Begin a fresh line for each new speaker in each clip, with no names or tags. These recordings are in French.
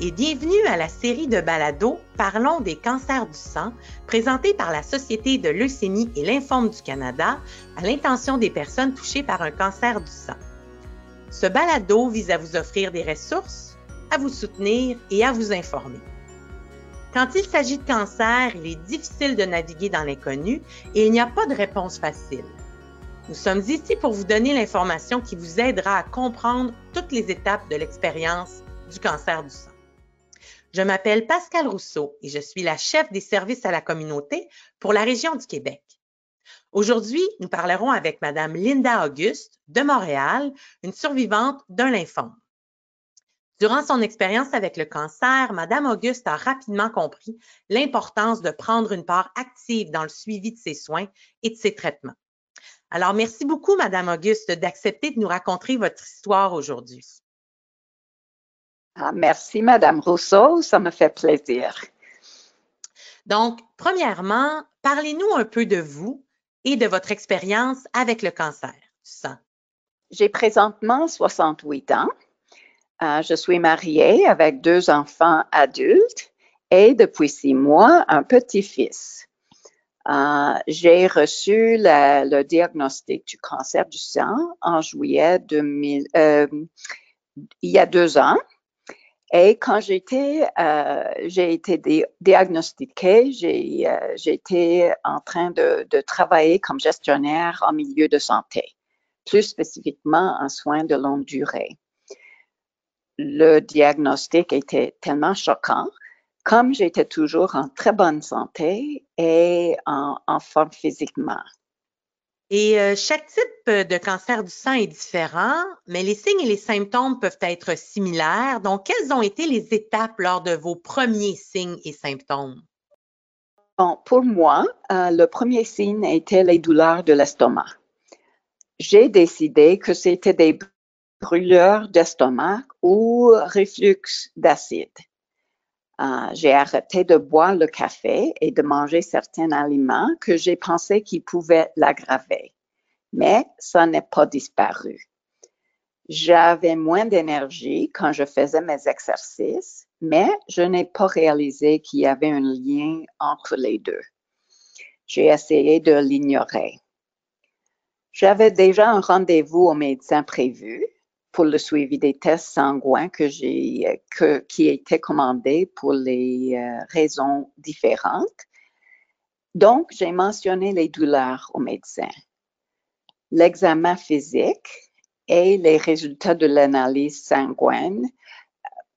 Et bienvenue à la série de balados Parlons des cancers du sang, présentée par la Société de leucémie et lymphome du Canada à l'intention des personnes touchées par un cancer du sang. Ce balado vise à vous offrir des ressources, à vous soutenir et à vous informer. Quand il s'agit de cancer, il est difficile de naviguer dans l'inconnu et il n'y a pas de réponse facile. Nous sommes ici pour vous donner l'information qui vous aidera à comprendre toutes les étapes de l'expérience du cancer du sang. Je m'appelle Pascal Rousseau et je suis la chef des services à la communauté pour la région du Québec. Aujourd'hui, nous parlerons avec Madame Linda Auguste de Montréal, une survivante d'un lymphome. Durant son expérience avec le cancer, Madame Auguste a rapidement compris l'importance de prendre une part active dans le suivi de ses soins et de ses traitements. Alors, merci beaucoup, Madame Auguste, d'accepter de nous raconter votre histoire aujourd'hui.
Ah, merci, Madame Rousseau, ça me fait plaisir.
Donc, premièrement, parlez-nous un peu de vous et de votre expérience avec le cancer du sang.
J'ai présentement 68 ans. Euh, je suis mariée avec deux enfants adultes et depuis six mois, un petit-fils. Euh, j'ai reçu le diagnostic du cancer du sang en juillet 2000, euh, il y a deux ans. Et quand j'étais, euh, j'ai été diagnostiquée, j'ai, euh, été en train de, de, travailler comme gestionnaire en milieu de santé, plus spécifiquement en soins de longue durée. Le diagnostic était tellement choquant, comme j'étais toujours en très bonne santé et en, en forme physiquement.
Et euh, chaque type de cancer du sang est différent, mais les signes et les symptômes peuvent être similaires. Donc, quelles ont été les étapes lors de vos premiers signes et symptômes?
Bon, pour moi, euh, le premier signe était les douleurs de l'estomac. J'ai décidé que c'était des brûleurs d'estomac ou reflux d'acide. Euh, j'ai arrêté de boire le café et de manger certains aliments que j'ai pensé qu'ils pouvaient l'aggraver. Mais ça n'est pas disparu. J'avais moins d'énergie quand je faisais mes exercices, mais je n'ai pas réalisé qu'il y avait un lien entre les deux. J'ai essayé de l'ignorer. J'avais déjà un rendez-vous au médecin prévu, pour le suivi des tests sanguins que j'ai, que, qui étaient commandés pour les euh, raisons différentes. Donc, j'ai mentionné les douleurs au médecin. L'examen physique et les résultats de l'analyse sanguine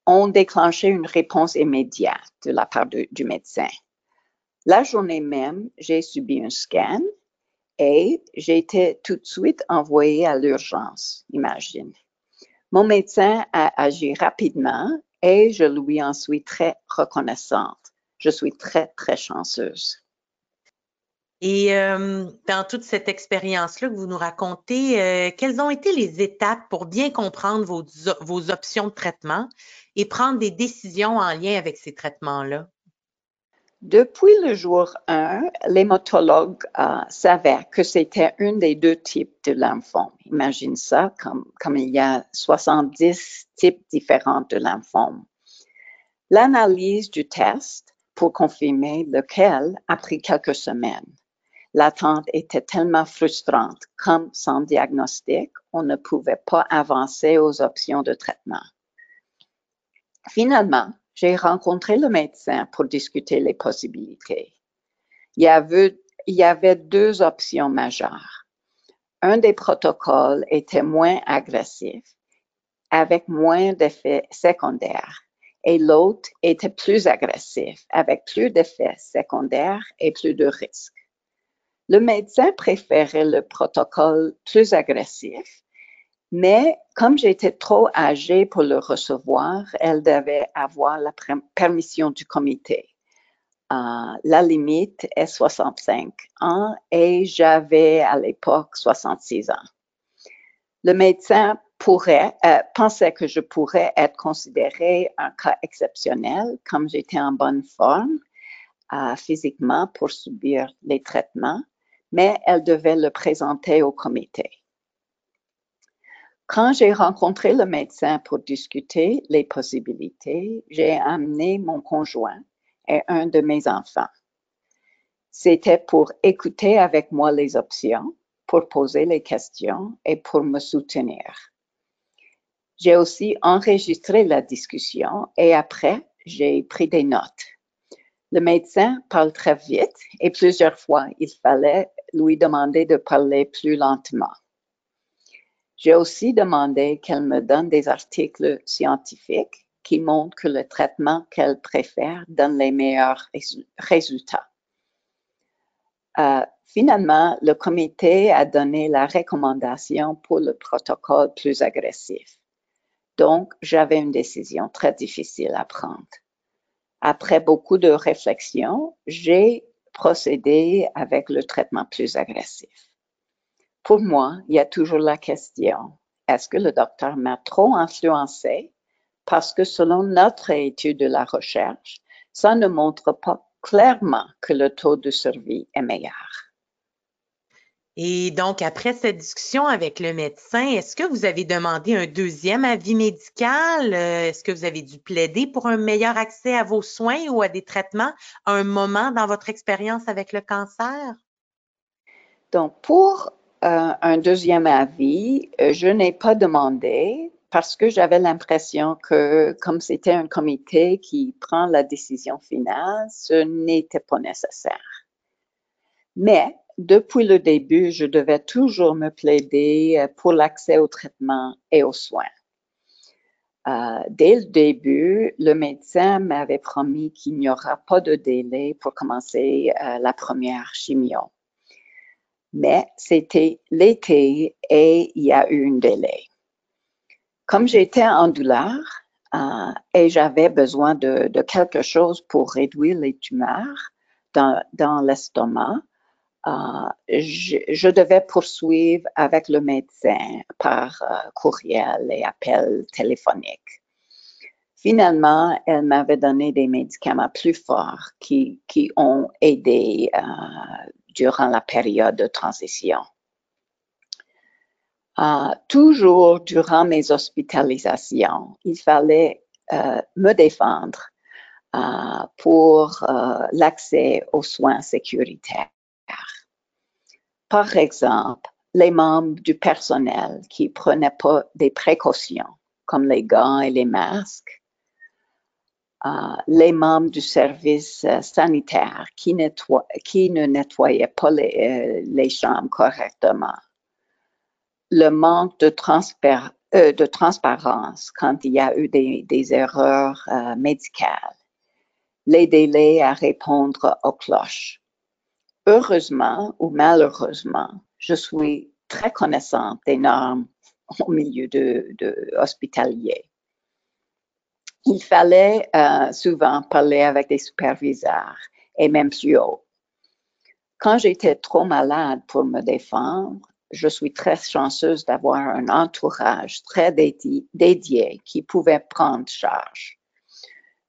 ont déclenché une réponse immédiate de la part du médecin. La journée même, j'ai subi un scan et j'ai été tout de suite envoyée à l'urgence, imagine. Mon médecin a agi rapidement et je lui en suis très reconnaissante. Je suis très, très chanceuse.
Et euh, dans toute cette expérience-là que vous nous racontez, euh, quelles ont été les étapes pour bien comprendre vos, vos options de traitement et prendre des décisions en lien avec ces traitements-là?
Depuis le jour 1, l'hématologue euh, savait que c'était un des deux types de lymphome. Imagine ça, comme, comme il y a 70 types différents de lymphome. L'analyse du test pour confirmer lequel a pris quelques semaines. L'attente était tellement frustrante, comme sans diagnostic, on ne pouvait pas avancer aux options de traitement. Finalement, j'ai rencontré le médecin pour discuter les possibilités. Il y avait, il y avait deux options majeures. Un des protocoles était moins agressif, avec moins d'effets secondaires, et l'autre était plus agressif, avec plus d'effets secondaires et plus de risques. Le médecin préférait le protocole plus agressif mais comme j'étais trop âgée pour le recevoir, elle devait avoir la permission du comité. Euh, la limite est 65 ans et j'avais à l'époque 66 ans. Le médecin pourrait, euh, pensait que je pourrais être considérée un cas exceptionnel comme j'étais en bonne forme euh, physiquement pour subir les traitements, mais elle devait le présenter au comité. Quand j'ai rencontré le médecin pour discuter les possibilités, j'ai amené mon conjoint et un de mes enfants. C'était pour écouter avec moi les options, pour poser les questions et pour me soutenir. J'ai aussi enregistré la discussion et après, j'ai pris des notes. Le médecin parle très vite et plusieurs fois, il fallait lui demander de parler plus lentement. J'ai aussi demandé qu'elle me donne des articles scientifiques qui montrent que le traitement qu'elle préfère donne les meilleurs résultats. Euh, finalement, le comité a donné la recommandation pour le protocole plus agressif. Donc, j'avais une décision très difficile à prendre. Après beaucoup de réflexion, j'ai procédé avec le traitement plus agressif. Pour moi, il y a toujours la question, est-ce que le docteur m'a trop influencé? Parce que selon notre étude de la recherche, ça ne montre pas clairement que le taux de survie est meilleur.
Et donc, après cette discussion avec le médecin, est-ce que vous avez demandé un deuxième avis médical? Euh, est-ce que vous avez dû plaider pour un meilleur accès à vos soins ou à des traitements à un moment dans votre expérience avec le cancer?
Donc, pour euh, un deuxième avis, euh, je n'ai pas demandé parce que j'avais l'impression que comme c'était un comité qui prend la décision finale, ce n'était pas nécessaire. Mais depuis le début, je devais toujours me plaider euh, pour l'accès au traitement et aux soins. Dès le début, le médecin m'avait promis qu'il n'y aura pas de délai pour commencer la première chimio. Mais c'était l'été et il y a eu un délai. Comme j'étais en douleur et j'avais besoin de, quelque chose pour réduire les tumeurs dans l'estomac, euh, je, devais poursuivre avec le médecin par euh, courriel et appel téléphonique. Finalement, elle m'avait donné des médicaments plus forts qui, qui ont aidé euh, durant la période de transition. toujours durant mes hospitalisations, il fallait me défendre pour l'accès aux soins sécuritaires. Par exemple, les membres du personnel qui prenaient pas des précautions, comme les gants et les masques, euh, les membres du service euh, sanitaire qui, ne nettoyaient pas euh, les, chambres correctement, le manque de, transparence quand il y a eu des erreurs médicales, les délais à répondre aux cloches. Heureusement ou malheureusement, je suis très connaissante des normes au milieu de, hospitalier. Il fallait euh, souvent parler avec des superviseurs et même plus haut. Quand j'étais trop malade pour me défendre, je suis très chanceuse d'avoir un entourage très dédié qui pouvait prendre charge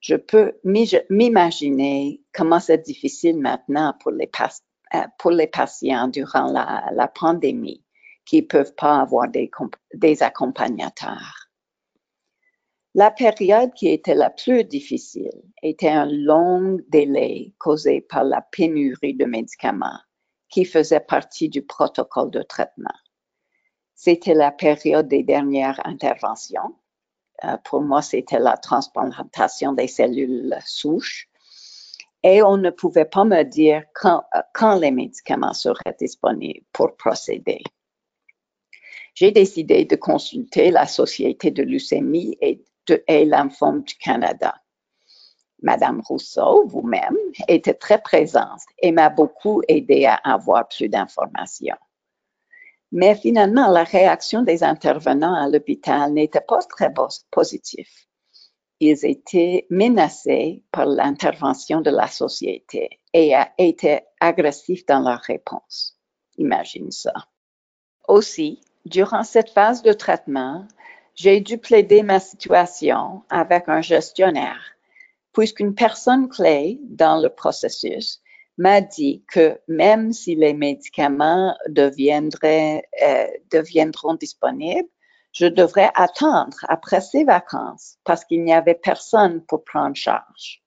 je peux m'imaginer comment c'est difficile maintenant pour les, euh, patients durant la, pandémie qui ne peuvent pas avoir des accompagnateurs. La période qui était la plus difficile était un long délai causé par la pénurie de médicaments qui faisait partie du protocole de traitement. C'était la période des dernières interventions euh, pour moi, c'était la transplantation des cellules souches. Et on ne pouvait pas me dire quand, quand les médicaments seraient disponibles pour procéder. J'ai décidé de consulter la Société de leucémie et, de, lymphome du Canada. Madame Rousseau, vous-même, était très présente et m'a beaucoup aidé à avoir plus d'informations. Mais finalement, la réaction des intervenants à l'hôpital n'était pas très positive. Ils étaient menacés par l'intervention de la société et étaient agressifs dans leur réponse. Imagine ça. Aussi, durant cette phase de traitement, j'ai dû plaider ma situation avec un gestionnaire, puisqu'une personne clé dans le processus m'a dit que même si les médicaments deviendraient, euh, deviendront disponibles, je devrais attendre après ces vacances parce qu'il n'y avait personne pour prendre charge.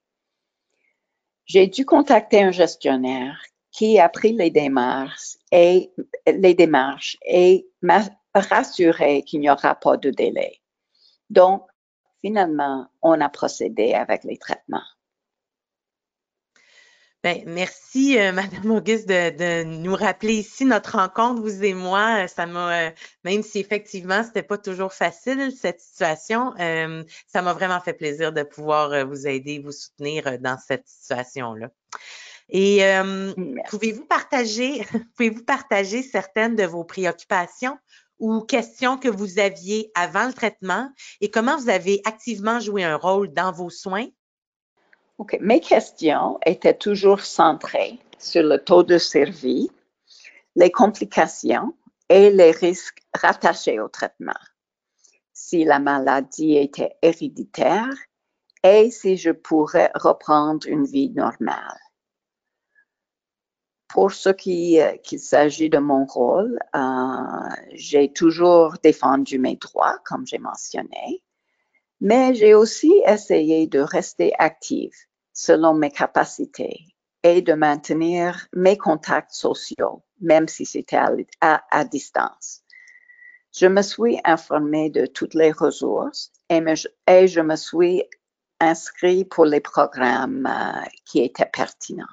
J'ai dû contacter un gestionnaire qui a pris les démarches et les démarches et m'a rassuré qu'il n'y aura pas de délai. Donc, finalement, on a procédé avec les traitements.
Ben, merci, euh, Madame Auguste, de, nous rappeler ici notre rencontre, vous et moi. Ça m'a, euh, même si effectivement, c'était pas toujours facile, cette situation, euh, ça m'a vraiment fait plaisir de pouvoir vous aider, vous soutenir dans cette situation-là. Et pouvez-vous partager, pouvez-vous partager certaines de vos préoccupations ou questions que vous aviez avant le traitement et comment vous avez activement joué un rôle dans vos soins?
OK. Mes questions étaient toujours centrées sur le taux de survie, les complications et les risques rattachés au traitement. Si la maladie était héréditaire et si je pourrais reprendre une vie normale. Pour ce qui euh, qu'il s'agit de mon rôle, euh, j'ai toujours défendu mes droits, comme j'ai mentionné, mais j'ai aussi essayé de rester active selon mes capacités et de maintenir mes contacts sociaux, même si c'était à, distance. Je me suis informée de toutes les ressources et, je me suis inscrit pour les programmes euh, qui étaient pertinents.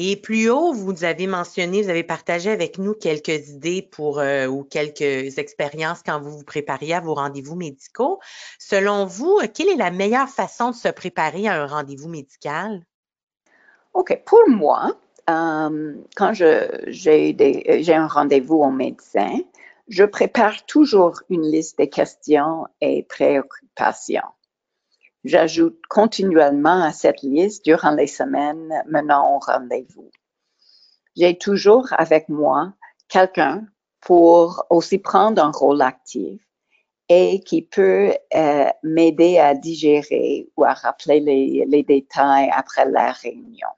Et plus haut, vous avez mentionné, vous avez partagé avec nous quelques idées pour euh, ou quelques expériences quand vous vous prépariez à vos rendez-vous médicaux. Selon vous, quelle est la meilleure façon de se préparer à un rendez-vous médical?
OK. Pour moi, euh, quand j'ai un rendez-vous au médecin, je prépare toujours une liste de questions et préoccupations. J'ajoute continuellement à cette liste durant les semaines menant au rendez-vous. J'ai toujours avec moi quelqu'un pour aussi prendre un rôle actif et qui peut euh, m'aider à digérer ou à rappeler les, les détails après la réunion.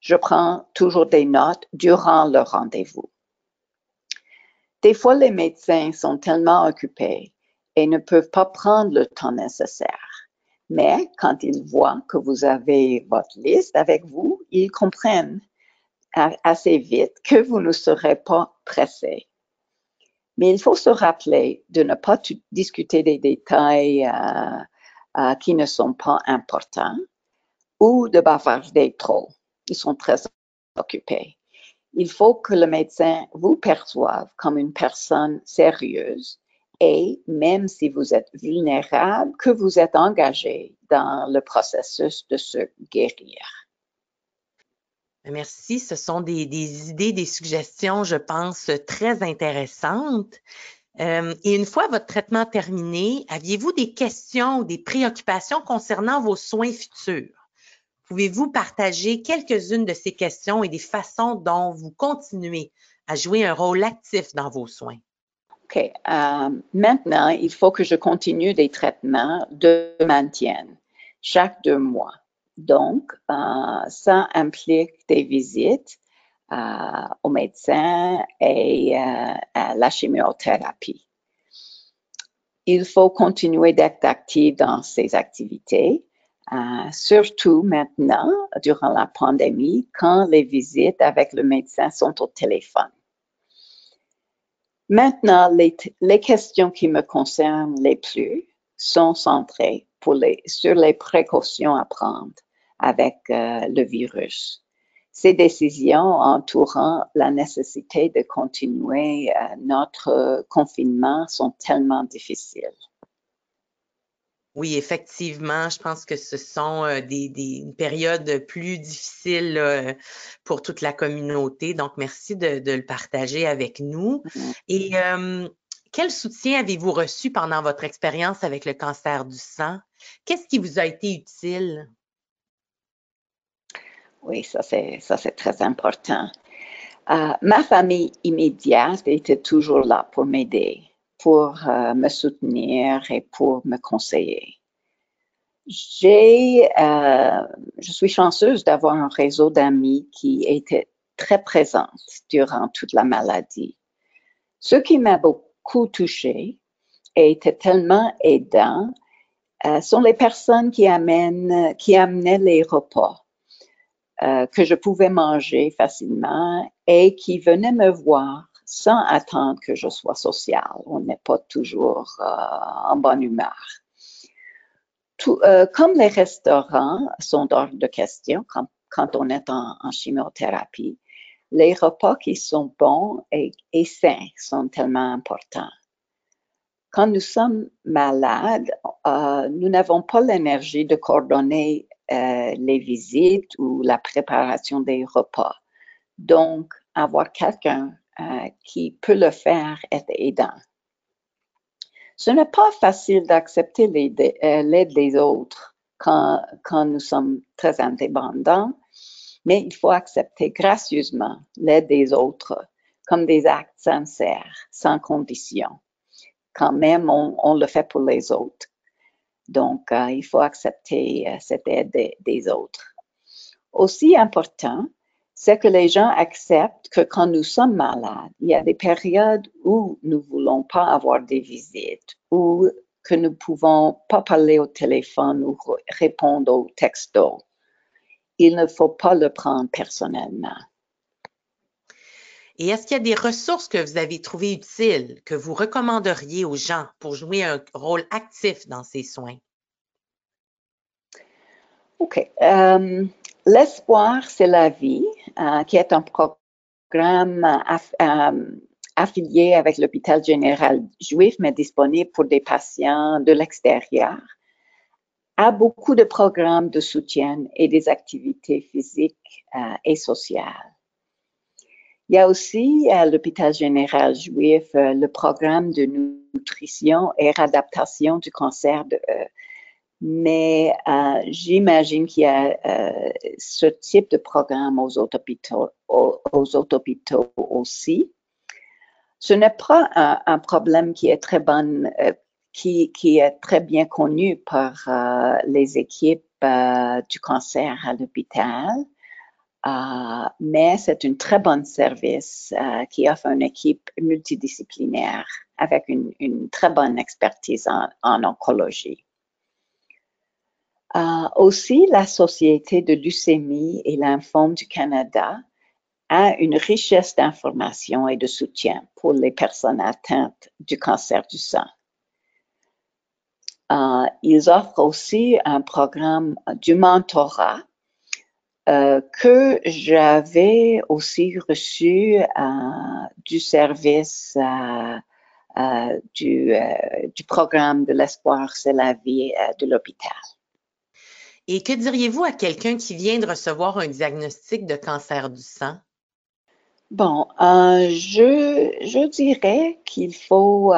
Je prends toujours des notes durant le rendez-vous. Des fois, les médecins sont tellement occupés et ne peuvent pas prendre le temps nécessaire. Mais quand ils voient que vous avez votre liste avec vous, ils comprennent assez vite que vous ne serez pas pressé. Mais il faut se rappeler de ne pas discuter des détails euh, euh, qui ne sont pas importants ou de bavarder trop. Ils sont très occupés. Il faut que le médecin vous perçoive comme une personne sérieuse et même si vous êtes vulnérable, que vous êtes engagé dans le processus de se guérir.
Merci. Ce sont des, idées, des suggestions, je pense, très intéressantes. Euh, et une fois votre traitement terminé, aviez-vous des questions ou des préoccupations concernant vos soins futurs? Pouvez-vous partager quelques-unes de ces questions et des façons dont vous continuez à jouer un rôle actif dans vos soins?
OK. Euh, maintenant, il faut que je continue des traitements de maintien chaque deux mois. Donc, euh, ça implique des visites euh, au médecin et à la chimiothérapie. Il faut continuer d'être actif dans ces activités, surtout maintenant, durant la pandémie, quand les visites avec le médecin sont au téléphone. Maintenant, les, questions qui me concernent les plus sont centrées sur les précautions à prendre avec euh, le virus. Ces décisions entourant la nécessité de continuer euh, notre confinement sont tellement difficiles.
Oui, effectivement, je pense que ce sont euh, des, périodes plus difficiles pour toute la communauté. Donc, merci de, le partager avec nous. Mm-hmm. Et quel soutien avez-vous reçu pendant votre expérience avec le cancer du sang? Qu'est-ce qui vous a été utile?
Oui, ça c'est, ça c'est très important. Euh, ma famille immédiate était toujours là pour m'aider pour euh, me soutenir et pour me conseiller. J'ai, euh, je suis chanceuse d'avoir un réseau d'amis qui était très présent durant toute la maladie. Ce qui m'a beaucoup touchés et étaient tellement aidants euh, sont les personnes qui amènent, qui amenaient les repas que je pouvais manger facilement et qui venaient me voir sans attendre que je sois sociale. On n'est pas toujours euh, en bonne humeur. Tout, comme les restaurants sont hors de question quand, on est en, chimiothérapie, les repas qui sont bons et, sains sont tellement importants quand nous sommes malades, euh, nous n'avons pas l'énergie de coordonner euh, les visites ou la préparation des repas. Donc, avoir quelqu'un euh, qui peut le faire est aidant. Ce n'est pas facile d'accepter l'aide des autres quand, quand nous sommes très indépendants, mais il faut accepter gracieusement l'aide des autres comme des actes sincères, sans condition quand même, on, le fait pour les autres. Donc, euh, il faut accepter euh, cette aide des, autres. Aussi important, c'est que les gens acceptent que quand nous sommes malades, il y a des périodes où nous ne voulons pas avoir des visites, ou que nous ne pouvons pas parler au téléphone ou répondre aux textos. Il ne faut pas le prendre personnellement.
Et est-ce qu'il y a des ressources que vous avez trouvées utiles, que vous recommanderiez aux gens pour jouer un rôle actif dans ces soins?
OK. Euh, l'espoir, c'est la vie, euh, qui est un programme euh, affilié avec l'hôpital général juif, mais disponible pour des patients de l'extérieur, a beaucoup de programmes de soutien et des activités physiques et sociales. Il y a aussi à l'hôpital général juif le programme de nutrition et réadaptation du cancer mais euh, j'imagine qu'il y a ce type de programme aux autres hôpitaux, aussi. Ce n'est pas un, problème qui est très bon, qui, est très bien connu par les équipes du cancer à l'hôpital. Euh, mais c'est un très bon service euh, qui offre une équipe multidisciplinaire avec une, très bonne expertise en, oncologie. Euh, aussi, la Société de leucémie et lymphome du Canada a une richesse d'informations et de soutien pour les personnes atteintes du cancer du sang. ils offrent aussi un programme du mentorat euh, que j'avais aussi reçu euh, du service euh, du, du, programme de l'espoir, c'est la vie de l'hôpital.
Et que diriez-vous à quelqu'un qui vient de recevoir un diagnostic de cancer du sang?
Bon, je, je, dirais qu'il faut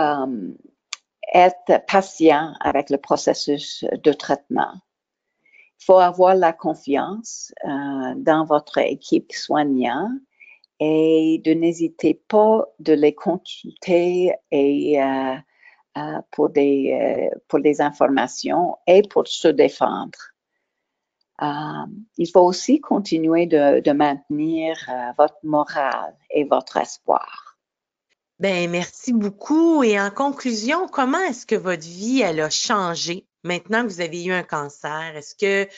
être patient avec le processus de traitement. Il faut avoir la confiance euh, dans votre équipe soignante et de n'hésiter pas de les consulter euh, euh, pour des informations et pour se défendre. Il faut aussi continuer de, de maintenir votre morale et votre espoir.
Ben merci beaucoup. Et en conclusion, comment est-ce que votre vie elle a changé maintenant que vous avez eu un cancer? Est-ce que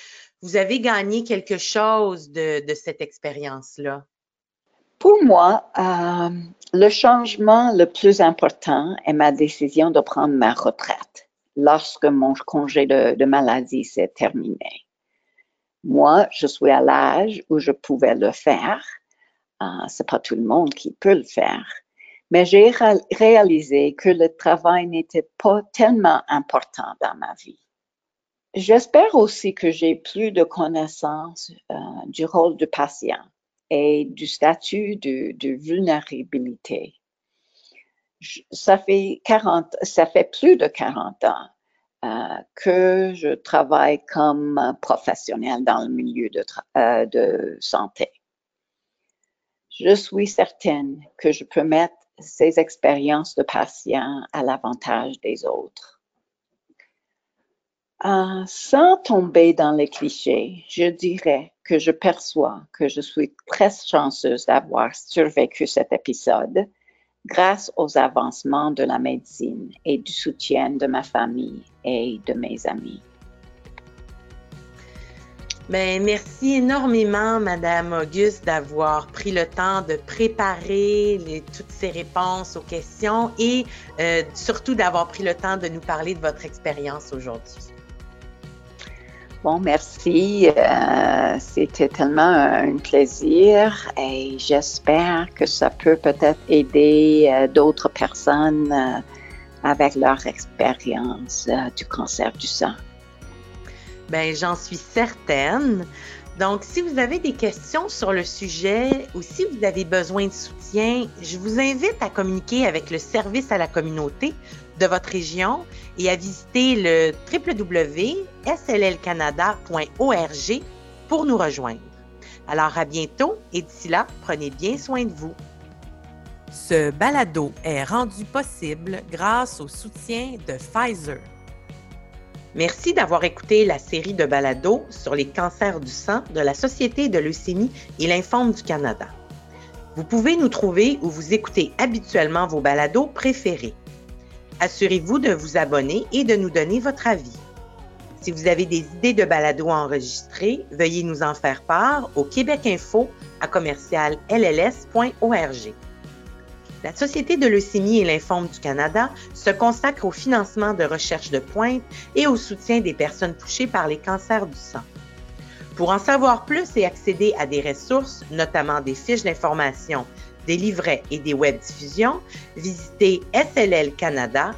vous avez gagné quelque chose de, cette expérience-là?
Pour moi, euh, le changement le plus important est ma décision de prendre ma retraite lorsque mon congé de, maladie s'est terminé. Moi, je suis à l'âge où je pouvais le faire. Euh, c'est pas tout le monde qui peut le faire. Mais j'ai réalisé que le travail n'était pas tellement important dans ma vie. J'espère aussi que j'ai plus de connaissances euh, du rôle du patient et du statut de, vulnérabilité. ça fait 40, ça fait plus de 40 ans que je travaille comme professionnel dans le milieu de, euh, de santé. Je suis certaine que je peux mettre ces expériences de patient à l'avantage des autres. Euh, sans tomber dans les clichés, je dirais que je perçois que je suis très chanceuse d'avoir survécu cet épisode, grâce aux avancements de la médecine et du soutien de ma famille et de mes amis.
Bien, merci énormément, Madame Auguste, d'avoir pris le temps de préparer toutes ces réponses aux questions et euh, surtout d'avoir pris le temps de nous parler de votre expérience aujourd'hui.
Bon, merci. Euh, c'était tellement un plaisir et j'espère que ça peut peut-être aider euh, d'autres personnes avec leur expérience du cancer du sang.
Ben, j'en suis certaine. Donc, si vous avez des questions sur le sujet ou si vous avez besoin de soutien, je vous invite à communiquer avec le service à la communauté de votre région et à visiter le www.sllcanada.org pour nous rejoindre. Alors, à bientôt et d'ici là, prenez bien soin de vous. Ce balado est rendu possible grâce au soutien de Pfizer. Merci d'avoir écouté la série de balados sur les cancers du sang de la Société de leucémie et lymphome du Canada. Vous pouvez nous trouver où vous écoutez habituellement vos balados préférés. Assurez-vous de vous abonner et de nous donner votre avis. Si vous avez des idées de balados enregistrés, veuillez nous en faire part au Québec Info à commercial lls.org. La Société de leucémie et lymphome du Canada se consacre au financement de recherches de pointe et au soutien des personnes touchées par les cancers du sang. Pour en savoir plus et accéder à des ressources, notamment des fiches d'information, des livrets et des web diffusions, visitez sllcanada.org.